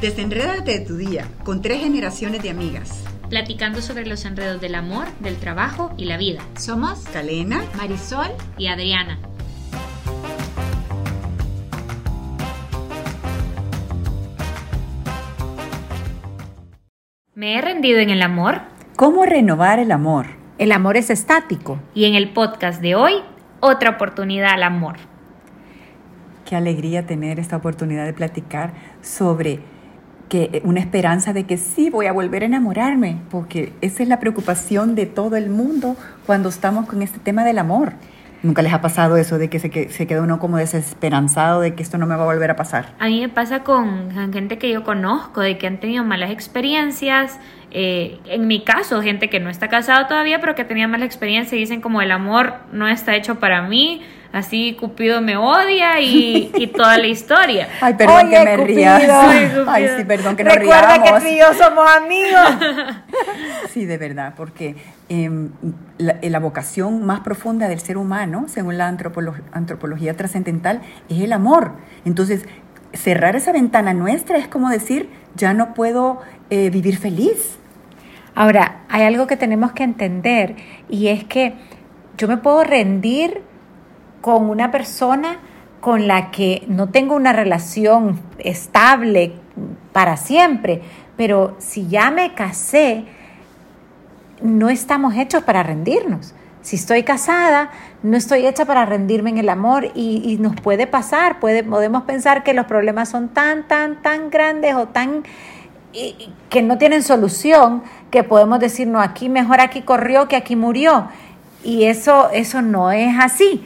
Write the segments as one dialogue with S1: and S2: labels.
S1: Desenrédate de tu día con tres generaciones de amigas.
S2: Platicando sobre los enredos del amor, del trabajo y la vida.
S3: Somos
S1: Calena,
S3: Marisol
S2: y Adriana. ¿Me he rendido en el amor?
S1: ¿Cómo renovar el amor?
S3: El amor es estático.
S2: Y en el podcast de hoy, otra oportunidad al amor.
S1: Qué alegría tener esta oportunidad de platicar sobre que una esperanza de que sí voy a volver a enamorarme, porque esa es la preocupación de todo el mundo cuando estamos con este tema del amor. ¿Nunca les ha pasado eso de que se, se queda uno como desesperanzado de que esto no me va a volver a pasar?
S2: A mí me pasa con gente que yo conozco, de que han tenido malas experiencias. Eh, en mi caso, gente que no está casada todavía, pero que tenía mala experiencia y dicen como el amor no está hecho para mí, así Cupido me odia y, y toda la historia.
S1: Ay, perdón
S3: Oye,
S1: que me ría.
S3: Cupido.
S1: Ay, sí, perdón que nos
S3: Recuerda
S1: riamos.
S3: que tú y yo somos amigos.
S1: Sí, de verdad, porque em, la, la vocación más profunda del ser humano, según la antropolo- antropología trascendental, es el amor. Entonces, cerrar esa ventana nuestra es como decir, ya no puedo eh, vivir feliz.
S3: Ahora, hay algo que tenemos que entender y es que yo me puedo rendir con una persona con la que no tengo una relación estable para siempre, pero si ya me casé, no estamos hechos para rendirnos. Si estoy casada, no estoy hecha para rendirme en el amor y, nos puede pasar, podemos pensar que los problemas son tan, tan, tan grandes o tan que no tienen solución, que podemos decir, no, aquí mejor aquí corrió que aquí murió. Y eso, eso no es así.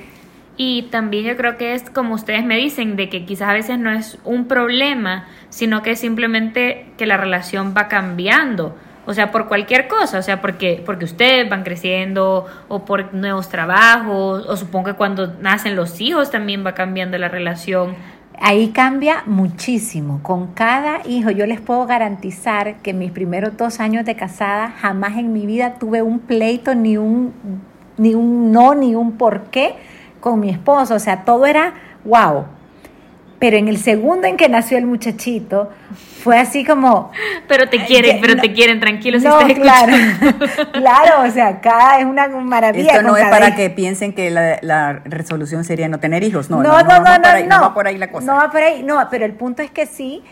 S2: Y también yo creo que es como ustedes me dicen, de que quizás a veces no es un problema, sino que es simplemente que la relación va cambiando. O sea, por cualquier cosa, o sea, porque, porque ustedes van creciendo o por nuevos trabajos, o supongo que cuando nacen los hijos también va cambiando la relación.
S3: Ahí cambia muchísimo. Con cada hijo yo les puedo garantizar que mis primeros dos años de casada jamás en mi vida tuve un pleito, ni un, ni un no, ni un por qué con mi esposo. O sea, todo era wow. Pero en el segundo en que nació el muchachito, fue así como...
S2: Pero te quieren, pero
S3: no-
S2: te quieren, tranquilo si
S3: No,
S2: estás
S3: claro, claro, o sea, acá es una maravilla.
S1: Esto no es
S3: cada
S1: para que piensen que la, la resolución sería no tener hijos. No,
S3: no,
S1: no,
S3: no, no,
S1: va
S3: no,
S1: por ahí,
S3: no.
S1: va por ahí la cosa.
S3: No va por ahí, no, pero el punto es que sí,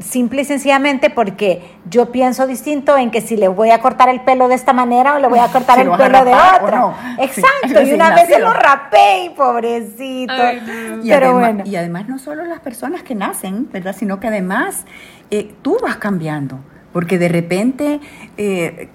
S3: simple y sencillamente porque yo pienso distinto en que si le voy a cortar el pelo de esta manera o le voy a cortar
S1: Si
S3: el pelo de otra.
S1: no.
S3: Exacto,
S1: Sí,
S3: y una vez se lo rapé y pobrecito.
S2: Ay, no.
S1: Y,
S3: Pero
S1: además,
S3: bueno.
S1: y además no solo las personas que nacen, ¿verdad? Sino que además eh, tú vas cambiando, porque de repente eh,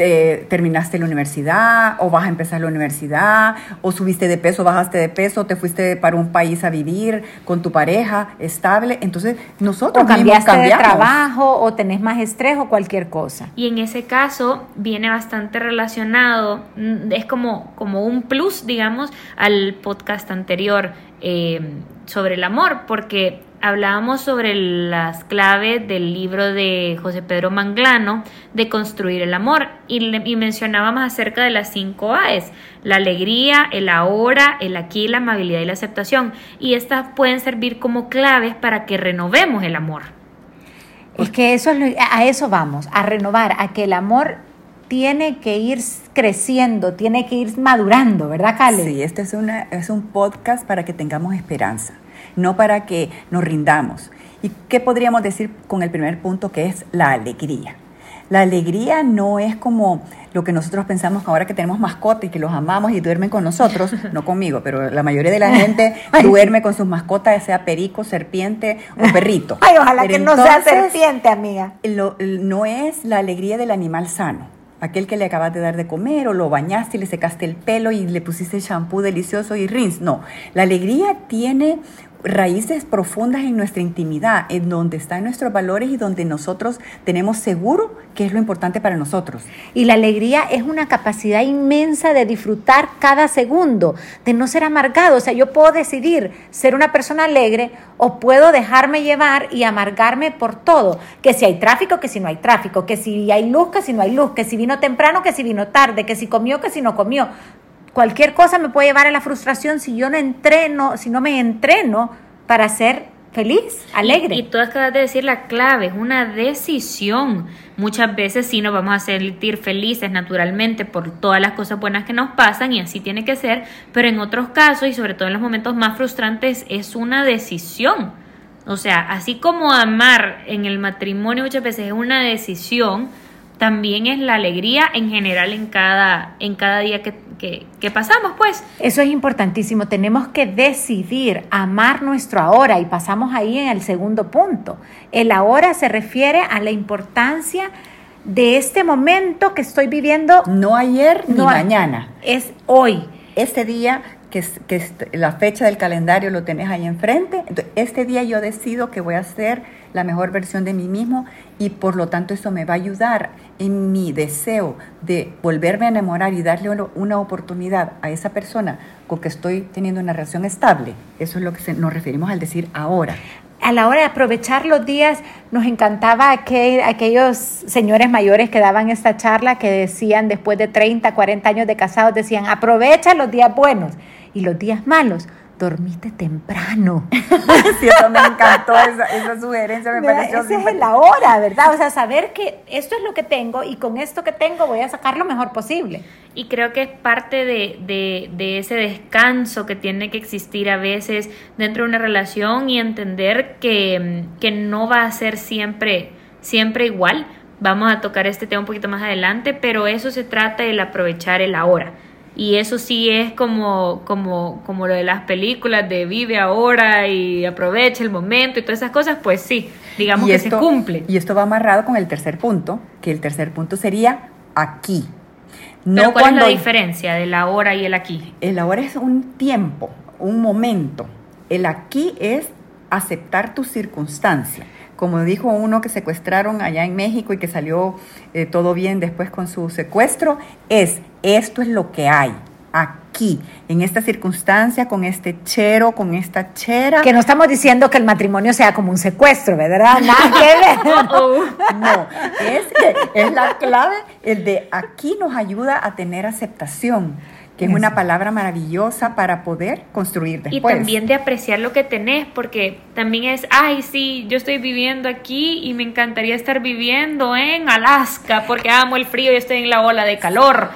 S1: te- terminaste la universidad o vas a empezar la universidad o subiste de peso, bajaste de peso, te fuiste para un país a vivir con tu pareja estable. Entonces nosotros
S3: O
S1: mismos
S3: cambiaste de trabajo o tenés más estrés o cualquier cosa.
S2: Y en ese caso viene bastante relacionado, mm, es como, como un plus, digamos, al podcast anterior eh, sobre el amor, porque hablábamos sobre las claves del libro de José Pedro Manglano de construir el amor y, le- y mencionábamos acerca de las cinco A's, la alegría, el ahora, el aquí, la amabilidad y la aceptación. Y estas pueden servir como claves para que renovemos el amor.
S3: Es que eso es lo- a eso vamos, a renovar, a que el amor tiene que ir creciendo, tiene que ir madurando, ¿verdad, Cale?
S1: Sí, este es, una, es un podcast para que tengamos esperanza, no para que nos rindamos. ¿Y qué podríamos decir con el primer punto que es la alegría? La alegría no es como lo que nosotros pensamos ahora que tenemos mascotas y que los amamos y duermen con nosotros, no conmigo, pero la mayoría de la gente duerme con sus mascotas, sea perico, serpiente o perrito.
S3: Ay, ojalá
S1: Pero
S3: que no sea serpiente, amiga.
S1: lo- no es la alegría del animal sano. Aquel que le acabas de dar de comer o lo bañaste y le secaste el pelo y le pusiste shampoo delicioso y rinse. No, la alegría tiene raíces profundas en nuestra intimidad, en donde están nuestros valores y donde nosotros tenemos seguro que es lo importante para nosotros.
S3: Y la alegría es una capacidad inmensa de disfrutar cada segundo, de no ser amargado. O sea, yo puedo decidir ser una persona alegre o puedo dejarme llevar y amargarme por todo. Que si hay tráfico, que si no hay tráfico, que si hay luz, que si no hay luz, que si vino temprano, que si vino tarde, que si comió, que si no comió. Cualquier cosa me puede llevar a la frustración si yo no entreno, si no me entreno para ser feliz, alegre.
S2: Y, tú acabas de decir la clave, es una decisión. Muchas veces sí nos vamos a sentir felices naturalmente por todas las cosas buenas que nos pasan y así tiene que ser, pero en otros casos y sobre todo en los momentos más frustrantes es una decisión. O sea, así como amar en el matrimonio muchas veces es una decisión, también es la alegría en general en cada, en cada día que, que, pasamos, pues.
S3: Eso es importantísimo. Tenemos que decidir amar nuestro ahora y pasamos ahí en el segundo punto. El ahora se refiere a la importancia de este momento que estoy viviendo.
S1: No ayer ni mañana.
S3: Es hoy.
S1: Este día que, la fecha del calendario lo tenés ahí enfrente. Este día yo decido que voy a ser la mejor versión de mí mismo y por lo tanto eso me va a ayudar en mi deseo de volverme a enamorar y darle una oportunidad a esa persona con que estoy teniendo una relación estable. Eso es lo que nos referimos al decir ahora
S3: a la hora de aprovechar los días, nos encantaba aquellos señores mayores que daban esta charla que decían después de 30, 40 años de casados, decían, aprovecha los días buenos y los días malos dormiste temprano.
S1: sí, eso me encantó, esa, sugerencia me pareció.
S3: Esa es la hora, ¿verdad? O sea, saber que esto es lo que tengo y con esto que tengo voy a sacar lo mejor posible.
S2: Y creo que es parte de, de, de ese descanso que tiene que existir a veces dentro de una relación y entender que, que no va a ser siempre, siempre igual. Vamos a tocar este tema un poquito más adelante, pero eso se trata del aprovechar el ahora y eso sí es como, como, como lo de las películas de vive ahora y aprovecha el momento y todas esas cosas, pues sí, digamos que se cumple.
S1: Y esto va amarrado con el tercer punto, que el tercer punto sería aquí.
S2: No ¿cuál es la diferencia del ahora y el aquí?
S1: El ahora es un tiempo, un momento. El aquí es aceptar tu circunstancia como dijo uno que secuestraron allá en México y que salió eh, todo bien después con su secuestro, es esto es lo que hay aquí, en esta circunstancia, con este chero, con esta chera.
S3: Que no estamos diciendo que el matrimonio sea como un secuestro, ¿verdad? Nada que ver.
S1: No, es, es la clave, el de aquí nos ayuda a tener aceptación que es una palabra maravillosa para poder construir después.
S2: Y también de apreciar lo que tenés, porque también es, ay, sí, yo estoy viviendo aquí y me encantaría estar viviendo en Alaska porque amo el frío y estoy en la ola de calor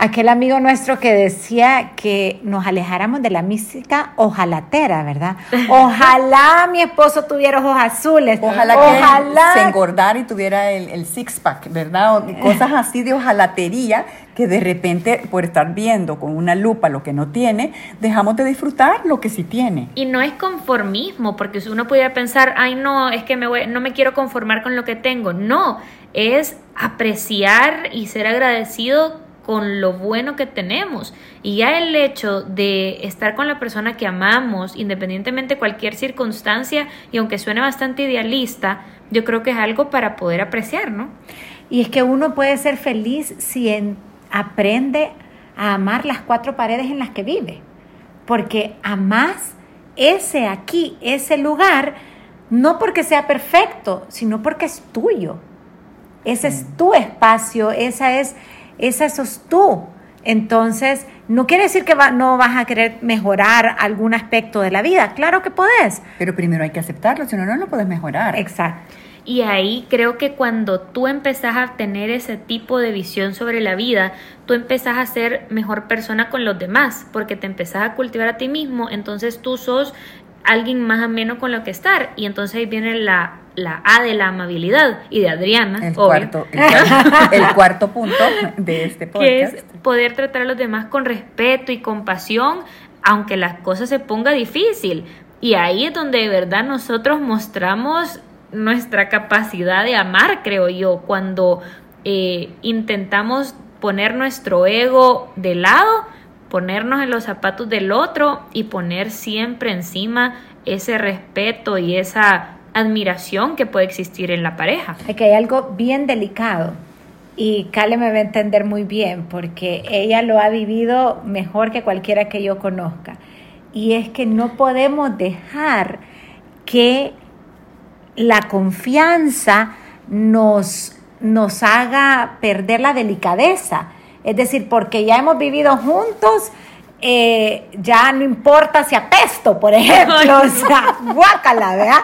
S3: aquel amigo nuestro que decía que nos alejáramos de la mística ojalatera, ¿verdad? Ojalá mi esposo tuviera ojos azules.
S1: Ojalá, que se engordara y tuviera el, six-pack, ¿verdad? cosas así de ojalatería que de repente por estar viendo con una lupa lo que no tiene, dejamos de disfrutar lo que sí tiene.
S2: Y no es conformismo, porque uno pudiera pensar, ay no, es que me no me quiero conformar con lo que tengo. No, es apreciar y ser agradecido con lo bueno que tenemos. Y ya el hecho de estar con la persona que amamos, independientemente de cualquier circunstancia, y aunque suene bastante idealista, yo creo que es algo para poder apreciar, ¿no?
S3: Y es que uno puede ser feliz si aprende a amar las cuatro paredes en las que vive. Porque amas ese aquí, ese lugar, no porque sea perfecto, sino porque es tuyo. Ese es mm. tu espacio, esa es esa sos tú. Entonces, no quiere decir que no vas a querer mejorar algún aspecto de la vida. Claro que podés.
S1: Pero primero hay que aceptarlo, si no, no lo puedes mejorar.
S3: Exacto.
S2: Y ahí creo que cuando tú empezás a tener ese tipo de visión sobre la vida, tú empezás a ser mejor persona con los demás, porque te empezás a cultivar a ti mismo, entonces tú sos alguien más ameno con lo que estar. Y entonces ahí viene la, la A de la amabilidad y de Adriana.
S1: El, cuarto, el, cuarto punto de este podcast.
S2: Que es poder tratar a los demás con respeto y compasión, aunque las cosas se ponga difícil. Y ahí es donde de verdad nosotros mostramos nuestra capacidad de amar, creo yo, cuando eh, intentamos poner nuestro ego de lado ponernos en los zapatos del otro y poner siempre encima ese respeto y esa admiración que puede existir en la pareja.
S3: que hay algo bien delicado y Kale me va a entender muy bien porque ella lo ha vivido mejor que cualquiera que yo conozca. Y es que no podemos dejar que la confianza nos, nos haga perder la delicadeza es decir, porque ya hemos vivido juntos, eh, ya no importa si apesto, por ejemplo, o sea, guácala, ¿verdad?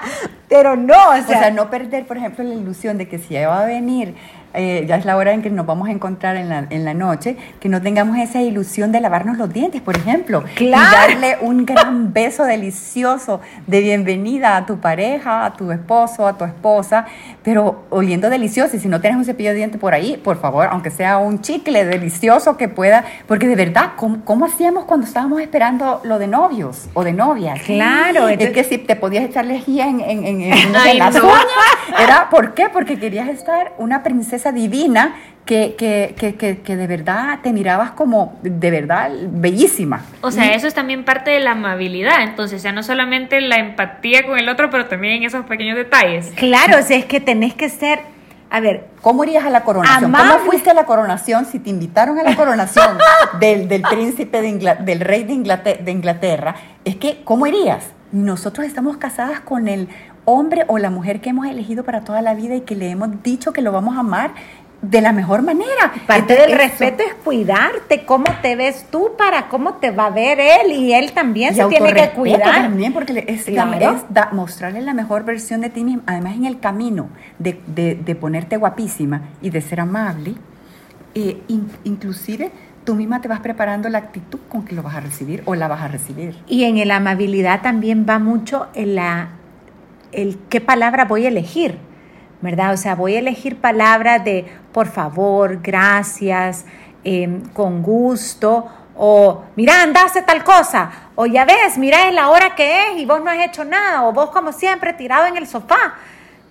S3: Pero no, o sea,
S1: O sea, no perder, por ejemplo, la ilusión de que si ella va a venir, eh, ya es la hora en que nos vamos a encontrar en la, en la noche, que no tengamos esa ilusión de lavarnos los dientes, por ejemplo.
S3: Claro.
S1: Y darle un gran beso delicioso de bienvenida a tu pareja, a tu esposo, a tu esposa, pero oliendo delicioso. Y si no tienes un cepillo de dientes por ahí, por favor, aunque sea un chicle delicioso que pueda, porque de verdad, ¿cómo, cómo hacíamos cuando estábamos esperando lo de novios o de novias?
S3: Claro,
S1: Es
S3: entonces-
S1: que si te podías echar lejía en, en, en, en-
S2: Ay,
S1: en las
S2: no.
S1: uñas, era, ¿por qué? Porque querías estar una princesa divina que, que, que, que, que de verdad te mirabas como, de verdad, bellísima.
S2: O sea, eso es también parte de la amabilidad. Entonces, ya no solamente la empatía con el otro, pero también esos pequeños detalles.
S3: claro, o sea, es que tenés que ser, a ver,
S1: ¿Cómo irías a la coronación?
S3: Amable.
S1: ¿Cómo fuiste a la coronación si te invitaron a la coronación del, del príncipe de Ingla- del rey de Inglaterra, de Inglaterra? Es que, ¿cómo irías? Nosotros estamos casadas con el hombre o la mujer que hemos elegido para toda la vida y que le hemos dicho que lo vamos a amar de la mejor manera.
S3: parte
S1: Entonces,
S3: del
S1: eso-
S3: respeto es cuidarte, cómo te ves tú para cómo te va a ver él y él también
S1: Y
S3: se tiene que cuidar.
S1: también, porque es, la-
S3: Claro.
S1: es da- mostrarle la mejor versión de ti mismo. Además, en el camino de, de- de ponerte guapísima y de ser amable, eh, in- inclusive tú misma te vas preparando la actitud con que lo vas a recibir o la vas a recibir.
S3: Y en la amabilidad también va mucho en la, el qué palabra voy a elegir, ¿verdad? O sea, voy a elegir palabras de por favor, gracias, eh, con gusto, o mira, anda, hace tal cosa, o ya ves, mira, es la hora que es y vos no has hecho nada, o vos como siempre tirado en el sofá.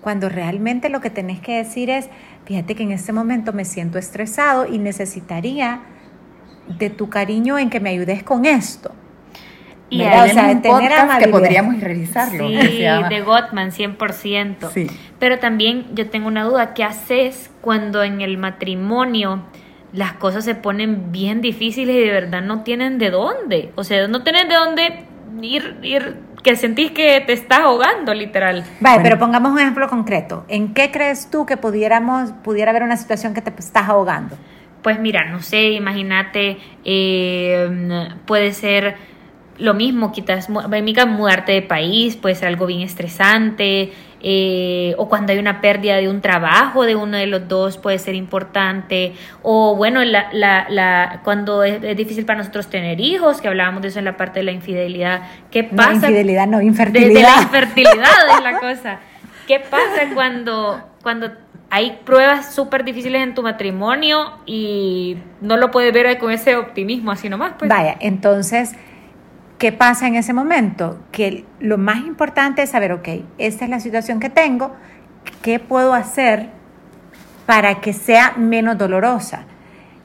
S3: Cuando realmente lo que tenés que decir es, fíjate que en este momento me siento estresado y necesitaría de tu cariño en que me ayudes con esto.
S2: Y ahí-
S3: O sea,
S1: un
S3: tener
S1: podcast que podríamos realizarlo.
S2: Sí, de Gottman, 100%.
S1: Sí.
S2: Pero también yo tengo una duda, ¿qué haces cuando en el matrimonio las cosas se ponen bien difíciles y de verdad no tienen de dónde? O sea, no tienen de dónde ir, ir que sentís que te estás ahogando, literal.
S3: Vale,
S1: Bueno.
S3: pero pongamos un ejemplo concreto. ¿En qué crees tú que pudiéramos, pudiera haber una situación que te estás ahogando?
S2: Pues mira, no sé, imagínate, eh, puede ser lo mismo, quizás, mudarte de país, puede ser algo bien estresante, eh, o cuando hay una pérdida de un trabajo de uno de los dos puede ser importante, o bueno, la, la, la, cuando es, es difícil para nosotros tener hijos, que hablábamos de eso en la parte de la infidelidad, ¿qué
S3: No,
S2: pasa?
S3: infidelidad, no,
S2: de, de
S3: infertilidad.
S2: la infertilidad es la cosa. ¿Qué pasa cuando, cuando hay pruebas súper difíciles en tu matrimonio y no lo puedes ver con ese optimismo así nomás? Pues?
S3: Vaya, entonces, ¿qué pasa en ese momento? Que lo más importante es saber, ok, esta es la situación que tengo, ¿qué puedo hacer para que sea menos dolorosa?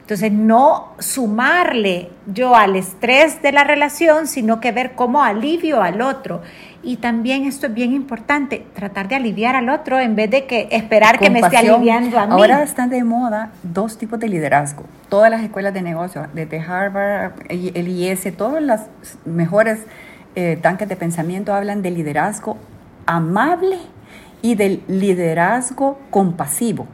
S3: Entonces, no sumarle yo al estrés de la relación, sino que ver cómo alivio al otro. Y también esto es bien importante, tratar de aliviar al otro en vez de que esperar que me esté aliviando a mí.
S1: Ahora están de moda dos tipos de liderazgo. Todas las escuelas de negocio, desde Harvard, el IES, todas las mejores eh, tanques de pensamiento hablan de liderazgo amable y del liderazgo compasivo.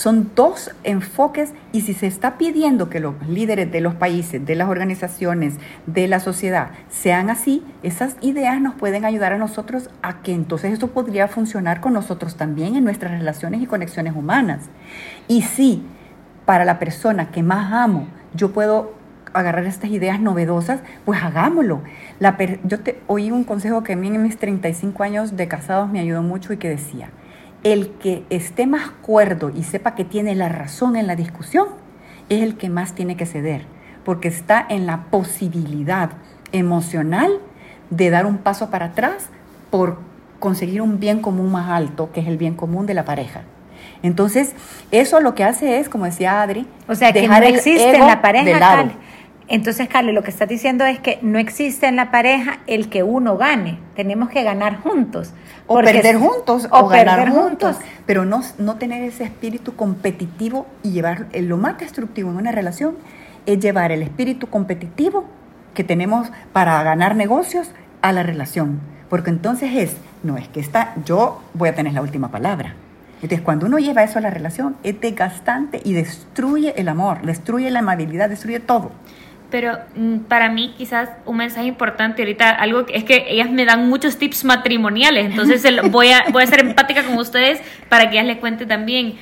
S1: Son dos enfoques y si se está pidiendo que los líderes de los países, de las organizaciones, de la sociedad sean así, esas ideas nos pueden ayudar a nosotros a que entonces esto podría funcionar con nosotros también en nuestras relaciones y conexiones humanas. Y si para la persona que más amo yo puedo agarrar estas ideas novedosas, pues hagámoslo. Yo te oí un consejo que a mí en mis 35 años de casados me ayudó mucho y que decía, el que esté más cuerdo y sepa que tiene la razón en la discusión es el que más tiene que ceder, porque está en la posibilidad emocional de dar un paso para atrás por conseguir un bien común más alto, que es el bien común de la pareja. Entonces, eso lo que hace es, como decía Adri,
S3: O sea, que no
S1: dejar el
S3: existe en
S1: ego
S3: la pareja,
S1: de lado.
S3: Entonces, Cale, lo que estás diciendo es que no existe en la pareja el que uno gane. Tenemos que ganar juntos.
S1: O perder juntos
S3: o
S1: o, ganar
S3: perder
S1: juntos.
S3: juntos.
S1: Pero no, no tener ese espíritu competitivo y llevar eh, lo más destructivo en una relación es llevar el espíritu competitivo que tenemos para ganar negocios a la relación. Porque entonces es, no es que está, yo voy a tener la última palabra. Entonces, cuando uno lleva eso a la relación, es desgastante y destruye el amor, destruye la amabilidad, destruye todo.
S2: Pero mm, para mí quizás un mensaje importante ahorita, algo que es que ellas me dan muchos tips matrimoniales, entonces voy a, voy a ser empática con ustedes para que ellas les cuente también.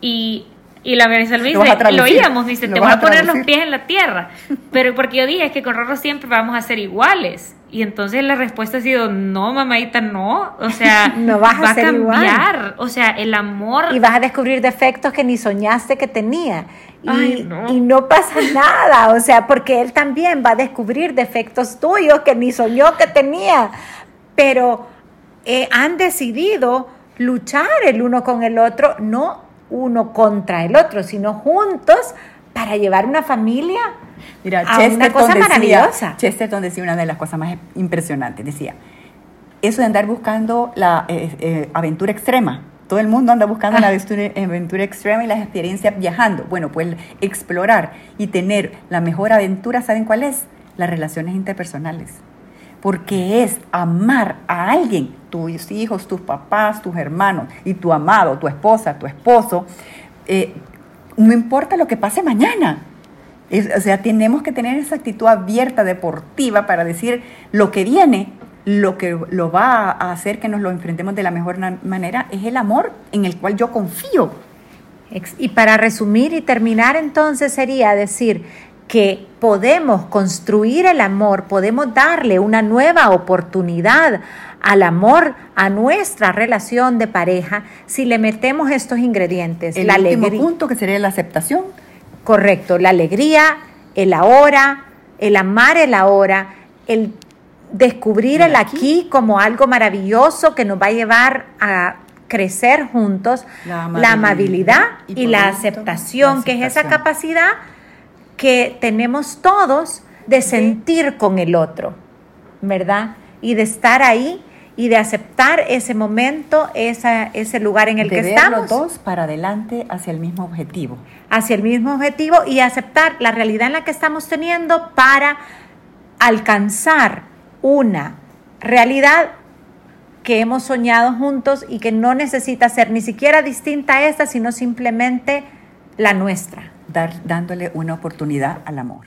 S2: Y y la Marisol me dice, lo, oíamos, dice, te voy a, poner los pies en la tierra. Pero porque yo dije, es que con Rorro siempre vamos a ser iguales. Y entonces la respuesta ha sido, no, mamadita, no. O sea,
S3: no vas a, va a
S2: cambiar. O sea, el amor...
S3: Y vas a descubrir defectos que ni soñaste que tenía. Y, no. y no pasa nada, o sea, porque él también va a descubrir defectos tuyos que ni soñó que tenía. Pero eh, han decidido luchar el uno con el otro, no uno contra el otro, sino juntos para llevar una familia
S1: Mira, a una cosa maravillosa. Chesterton decía una de las cosas más impresionantes, decía, eso de andar buscando la eh, eh, aventura extrema, todo el mundo anda buscando la aventura extrema y las experiencias viajando. Bueno, pues explorar y tener la mejor aventura, ¿saben cuál es? Las relaciones interpersonales porque es amar a alguien, tus hijos, tus papás, tus hermanos y tu amado, tu esposa, tu esposo, eh, no importa lo que pase mañana. o sea, tenemos que tener esa actitud abierta, deportiva, para decir lo que viene, lo que lo va a hacer que nos lo enfrentemos de la mejor manera, es el amor en el cual yo confío.
S3: Y para resumir y terminar entonces sería decir, que podemos construir el amor, podemos darle una nueva oportunidad al amor, a nuestra relación de pareja, si le metemos estos ingredientes.
S1: El último punto que sería la aceptación.
S3: Correcto, la alegría, el ahora, el amar el ahora, el descubrir el aquí, como algo maravilloso que nos va a llevar a crecer juntos, la amabilidad, y, la aceptación, que es esa capacidad que tenemos todos de sentir con el otro, ¿verdad? Y de estar ahí y de aceptar ese momento, esa, ese lugar en el que estamos.
S1: los dos para adelante hacia el mismo objetivo.
S3: Hacia el mismo objetivo y aceptar la realidad en la que estamos teniendo para alcanzar una realidad que hemos soñado juntos y que no necesita ser ni siquiera distinta a esta, sino simplemente la nuestra
S1: dándole una oportunidad al amor.